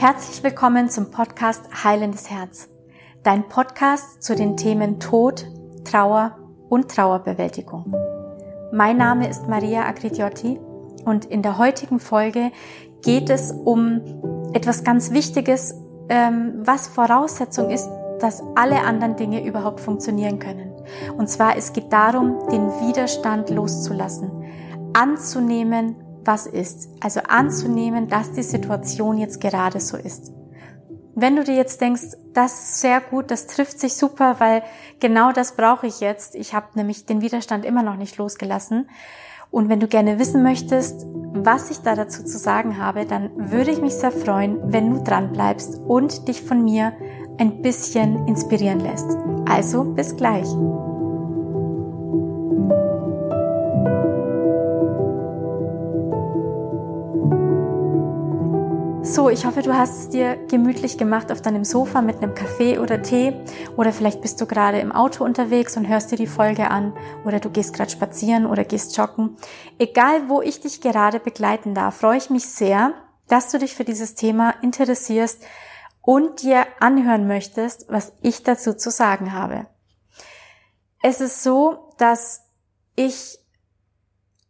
Herzlich willkommen zum Podcast Heilendes Herz. Dein Podcast zu den Themen Tod, Trauer und Trauerbewältigung. Mein Name ist Maria Agridiotti und in der heutigen Folge geht es um etwas ganz Wichtiges, ähm, was Voraussetzung ist, dass alle anderen Dinge überhaupt funktionieren können. Und zwar, es geht darum, den Widerstand loszulassen, anzunehmen, was ist. Also anzunehmen, dass die Situation jetzt gerade so ist. Wenn du dir jetzt denkst, das ist sehr gut, das trifft sich super, weil genau das brauche ich jetzt. Ich habe nämlich den Widerstand immer noch nicht losgelassen. Und wenn du gerne wissen möchtest, was ich da dazu zu sagen habe, dann würde ich mich sehr freuen, wenn du dran bleibst und dich von mir ein bisschen inspirieren lässt. Also bis gleich. So, ich hoffe, du hast es dir gemütlich gemacht auf deinem Sofa mit einem Kaffee oder Tee oder vielleicht bist du gerade im Auto unterwegs und hörst dir die Folge an oder du gehst gerade spazieren oder gehst joggen. Egal, wo ich dich gerade begleiten darf, freue ich mich sehr, dass du dich für dieses Thema interessierst und dir anhören möchtest, was ich dazu zu sagen habe. Es ist so, dass ich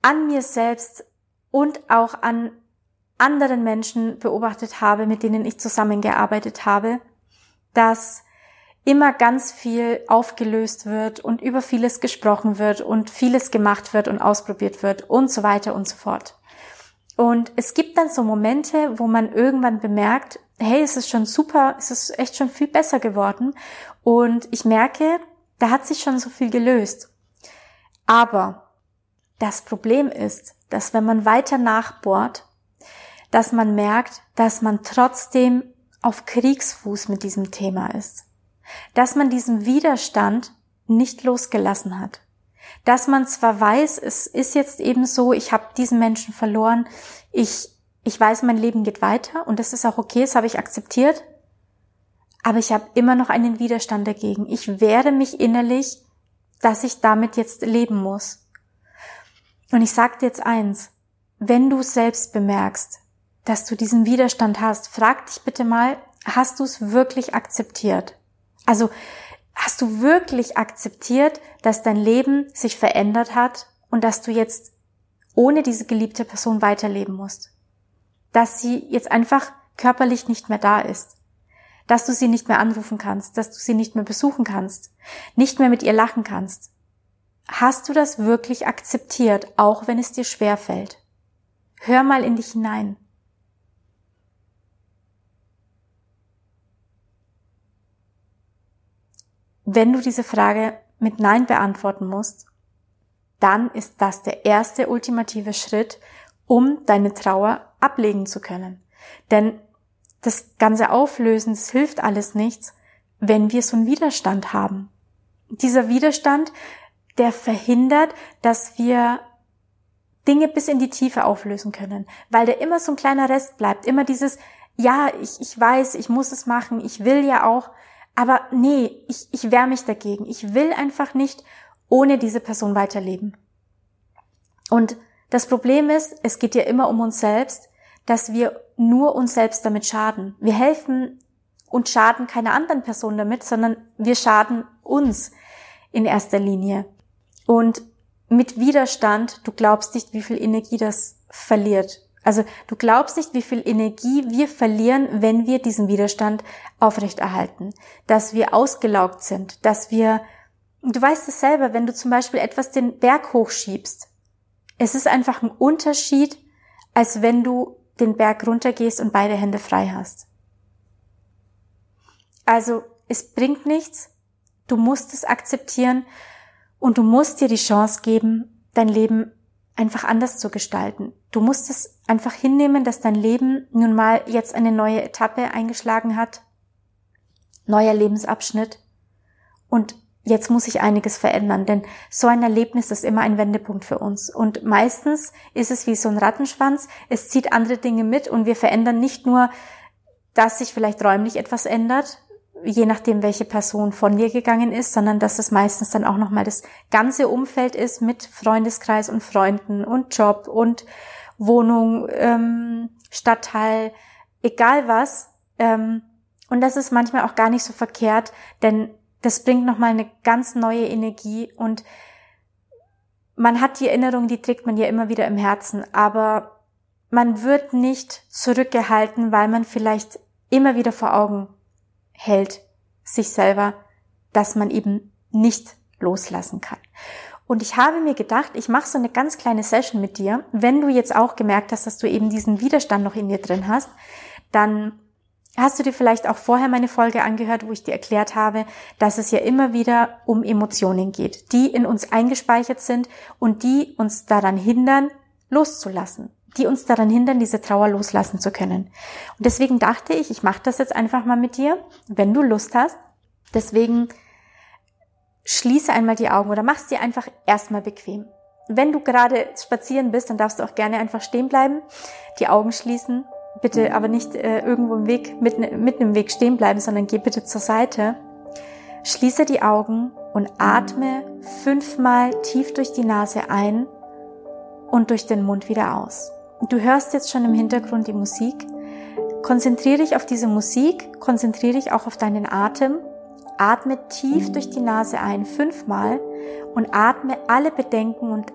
an mir selbst und auch an anderen Menschen beobachtet habe, mit denen ich zusammengearbeitet habe, dass immer ganz viel aufgelöst wird und über vieles gesprochen wird und vieles gemacht wird und ausprobiert wird und so weiter und so fort. Und es gibt dann so Momente, wo man irgendwann bemerkt, hey, es ist schon super, es ist echt schon viel besser geworden und ich merke, da hat sich schon so viel gelöst. Aber das Problem ist, dass wenn man weiter nachbohrt, dass man merkt, dass man trotzdem auf Kriegsfuß mit diesem Thema ist. Dass man diesen Widerstand nicht losgelassen hat. Dass man zwar weiß, es ist jetzt eben so, ich habe diesen Menschen verloren, ich, ich weiß, mein Leben geht weiter und das ist auch okay, das habe ich akzeptiert, aber ich habe immer noch einen Widerstand dagegen. Ich wehre mich innerlich, dass ich damit jetzt leben muss. Und ich sage dir jetzt eins, wenn du selbst bemerkst, dass du diesen Widerstand hast. Frag dich bitte mal, hast du es wirklich akzeptiert? Also hast du wirklich akzeptiert, dass dein Leben sich verändert hat und dass du jetzt ohne diese geliebte Person weiterleben musst? Dass sie jetzt einfach körperlich nicht mehr da ist? Dass du sie nicht mehr anrufen kannst, dass du sie nicht mehr besuchen kannst, nicht mehr mit ihr lachen kannst? Hast du das wirklich akzeptiert, auch wenn es dir schwer fällt? Hör mal in dich hinein. Wenn du diese Frage mit Nein beantworten musst, dann ist das der erste ultimative Schritt, um deine Trauer ablegen zu können. Denn das ganze Auflösen, das hilft alles nichts, wenn wir so einen Widerstand haben. Dieser Widerstand, der verhindert, dass wir Dinge bis in die Tiefe auflösen können, weil der immer so ein kleiner Rest bleibt, immer dieses, ja, ich, ich weiß, ich muss es machen, ich will ja auch, aber nee, ich, ich wehre mich dagegen. Ich will einfach nicht ohne diese Person weiterleben. Und das Problem ist, es geht ja immer um uns selbst, dass wir nur uns selbst damit schaden. Wir helfen und schaden keiner anderen Person damit, sondern wir schaden uns in erster Linie. Und mit Widerstand, du glaubst nicht, wie viel Energie das verliert. Also du glaubst nicht, wie viel Energie wir verlieren, wenn wir diesen Widerstand aufrechterhalten, dass wir ausgelaugt sind, dass wir, du weißt es selber, wenn du zum Beispiel etwas den Berg hochschiebst, es ist einfach ein Unterschied, als wenn du den Berg runtergehst und beide Hände frei hast. Also es bringt nichts, du musst es akzeptieren und du musst dir die Chance geben, dein Leben einfach anders zu gestalten. Du musst es einfach hinnehmen, dass dein Leben nun mal jetzt eine neue Etappe eingeschlagen hat, neuer Lebensabschnitt. Und jetzt muss sich einiges verändern, denn so ein Erlebnis ist immer ein Wendepunkt für uns. Und meistens ist es wie so ein Rattenschwanz, es zieht andere Dinge mit und wir verändern nicht nur, dass sich vielleicht räumlich etwas ändert, je nachdem, welche Person von dir gegangen ist, sondern dass es meistens dann auch nochmal das ganze Umfeld ist mit Freundeskreis und Freunden und Job und Wohnung, ähm, Stadtteil, egal was, Ähm, und das ist manchmal auch gar nicht so verkehrt, denn das bringt nochmal eine ganz neue Energie und man hat die Erinnerung, die trägt man ja immer wieder im Herzen, aber man wird nicht zurückgehalten, weil man vielleicht immer wieder vor Augen hält, sich selber, dass man eben nicht loslassen kann. Und ich habe mir gedacht, ich mache so eine ganz kleine Session mit dir. Wenn du jetzt auch gemerkt hast, dass du eben diesen Widerstand noch in dir drin hast, dann hast du dir vielleicht auch vorher meine Folge angehört, wo ich dir erklärt habe, dass es ja immer wieder um Emotionen geht, die in uns eingespeichert sind und die uns daran hindern, loszulassen, die uns daran hindern, diese Trauer loslassen zu können. Und deswegen dachte ich, ich mache das jetzt einfach mal mit dir, wenn du Lust hast. Deswegen schließe einmal die Augen oder mach's dir einfach erstmal bequem. Wenn du gerade spazieren bist, dann darfst du auch gerne einfach stehen bleiben, die Augen schließen. Bitte aber nicht äh, irgendwo im Weg, mitten, mitten im Weg stehen bleiben, sondern geh bitte zur Seite. Schließe die Augen und atme fünfmal tief durch die Nase ein und durch den Mund wieder aus. Du hörst jetzt schon im Hintergrund die Musik. Konzentriere dich auf diese Musik, konzentriere dich auch auf deinen Atem Atme tief durch die Nase ein, fünfmal und atme alle Bedenken und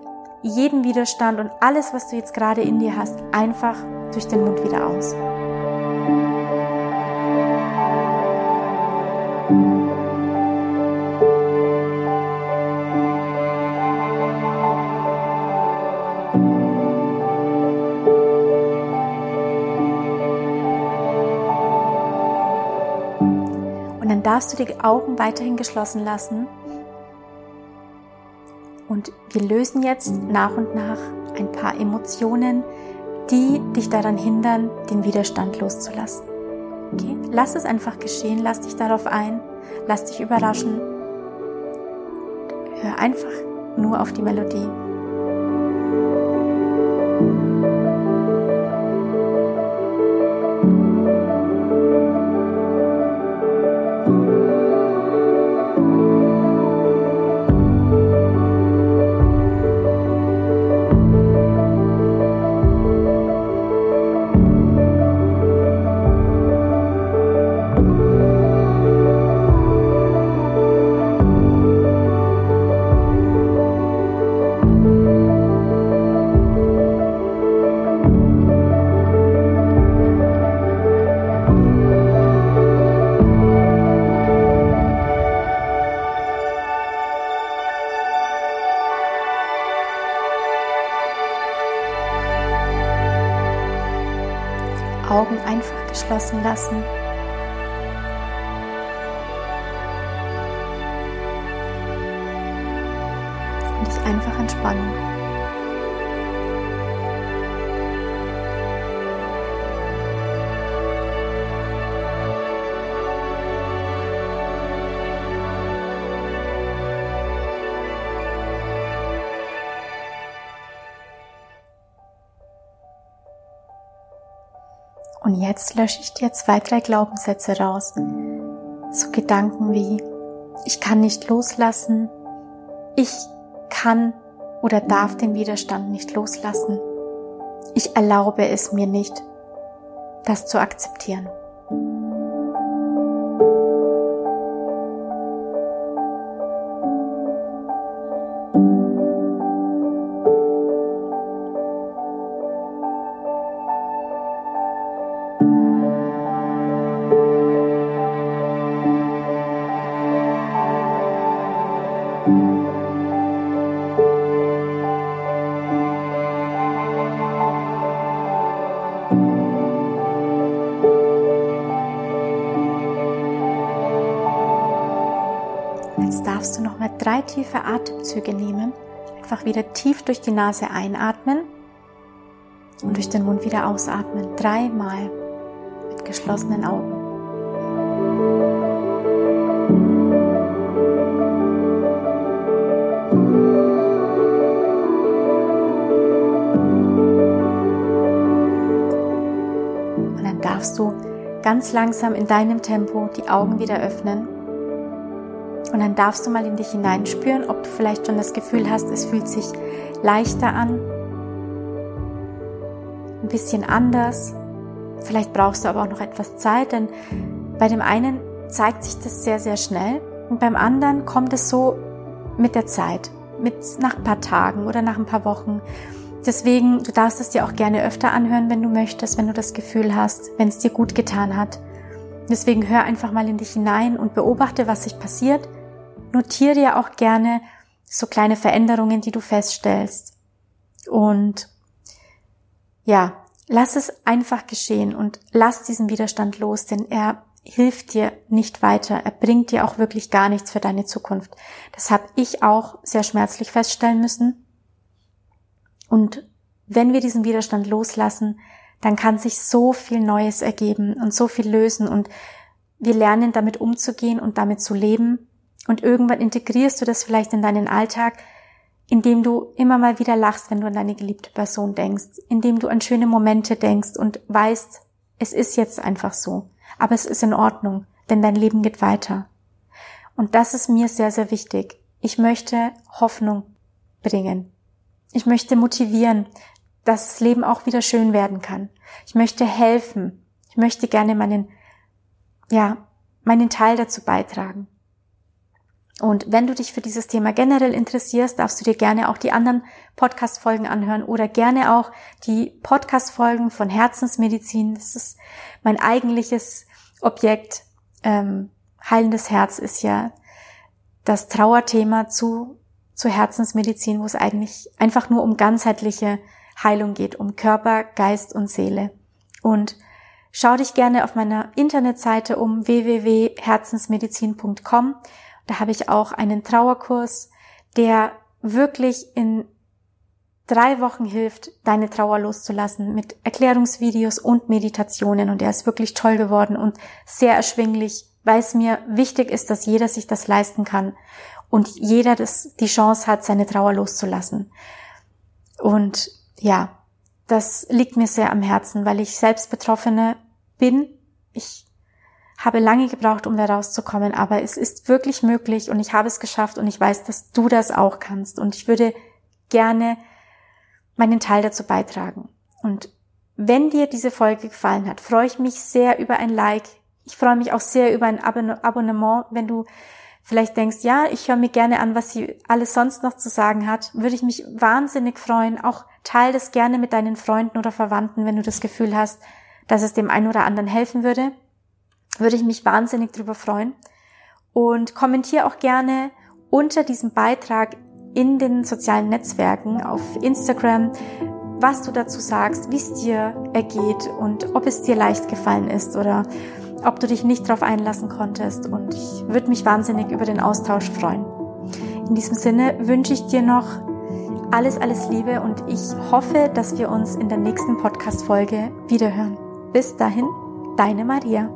jeden Widerstand und alles, was du jetzt gerade in dir hast, einfach durch den Mund wieder aus. Darfst du die Augen weiterhin geschlossen lassen. Und wir lösen jetzt nach und nach ein paar Emotionen, die dich daran hindern, den Widerstand loszulassen. Okay? Lass es einfach geschehen, lass dich darauf ein, lass dich überraschen. Hör einfach nur auf die Melodie. Augen einfach geschlossen lassen. Und dich einfach entspannen. Und jetzt lösche ich dir zwei, drei Glaubenssätze raus. So Gedanken wie, ich kann nicht loslassen, ich kann oder darf den Widerstand nicht loslassen. Ich erlaube es mir nicht, das zu akzeptieren. Darfst du nochmal drei tiefe Atemzüge nehmen. Einfach wieder tief durch die Nase einatmen und durch den Mund wieder ausatmen. Dreimal mit geschlossenen Augen. Und dann darfst du ganz langsam in deinem Tempo die Augen wieder öffnen und dann darfst du mal in dich hineinspüren, ob du vielleicht schon das Gefühl hast, es fühlt sich leichter an, ein bisschen anders Vielleicht brauchst du aber auch noch etwas Zeit, denn bei dem einen zeigt sich das sehr, sehr schnell und beim anderen kommt es so mit der Zeit, mit nach ein paar Tagen oder nach ein paar Wochen. Deswegen, du darfst es dir auch gerne öfter anhören, wenn du möchtest, wenn du das Gefühl hast, wenn es dir gut getan hat. Deswegen hör einfach mal in dich hinein und beobachte, was sich passiert. Notiere dir auch gerne so kleine Veränderungen, die du feststellst. Und ja, lass es einfach geschehen und lass diesen Widerstand los, denn er hilft dir nicht weiter. Er bringt dir auch wirklich gar nichts für deine Zukunft. Das habe ich auch sehr schmerzlich feststellen müssen. Und wenn wir diesen Widerstand loslassen, dann kann sich so viel Neues ergeben und so viel lösen und wir lernen damit umzugehen und damit zu leben. Und irgendwann integrierst du das vielleicht in deinen Alltag, indem du immer mal wieder lachst, wenn du an deine geliebte Person denkst, indem du an schöne Momente denkst und weißt, es ist jetzt einfach so. Aber es ist in Ordnung, denn dein Leben geht weiter. Und das ist mir sehr, sehr wichtig. Ich möchte Hoffnung bringen. Ich möchte motivieren, dass das Leben auch wieder schön werden kann. Ich möchte helfen. Ich möchte gerne meinen, ja, meinen Teil dazu beitragen. Und wenn du dich für dieses Thema generell interessierst, darfst du dir gerne auch die anderen Podcast-Folgen anhören oder gerne auch die Podcast-Folgen von Herzensmedizin. Das ist mein eigentliches Objekt. Ähm, heilendes Herz ist ja das Trauerthema zu, zu Herzensmedizin, wo es eigentlich einfach nur um ganzheitliche Heilung geht, um Körper, Geist und Seele. Und schau dich gerne auf meiner Internetseite um www.herzensmedizin.com da habe ich auch einen Trauerkurs, der wirklich in drei Wochen hilft, deine Trauer loszulassen mit Erklärungsvideos und Meditationen. Und er ist wirklich toll geworden und sehr erschwinglich, weil es mir wichtig ist, dass jeder sich das leisten kann und jeder das, die Chance hat, seine Trauer loszulassen. Und ja, das liegt mir sehr am Herzen, weil ich selbst Betroffene bin. Ich habe lange gebraucht, um da rauszukommen, aber es ist wirklich möglich und ich habe es geschafft und ich weiß, dass du das auch kannst und ich würde gerne meinen Teil dazu beitragen. Und wenn dir diese Folge gefallen hat, freue ich mich sehr über ein Like. Ich freue mich auch sehr über ein Abonnement, wenn du vielleicht denkst, ja, ich höre mir gerne an, was sie alles sonst noch zu sagen hat, würde ich mich wahnsinnig freuen. Auch teile das gerne mit deinen Freunden oder Verwandten, wenn du das Gefühl hast, dass es dem einen oder anderen helfen würde würde ich mich wahnsinnig drüber freuen. Und kommentiere auch gerne unter diesem Beitrag in den sozialen Netzwerken auf Instagram, was du dazu sagst, wie es dir ergeht und ob es dir leicht gefallen ist oder ob du dich nicht darauf einlassen konntest. Und ich würde mich wahnsinnig über den Austausch freuen. In diesem Sinne wünsche ich dir noch alles, alles Liebe und ich hoffe, dass wir uns in der nächsten Podcast-Folge wiederhören. Bis dahin, deine Maria.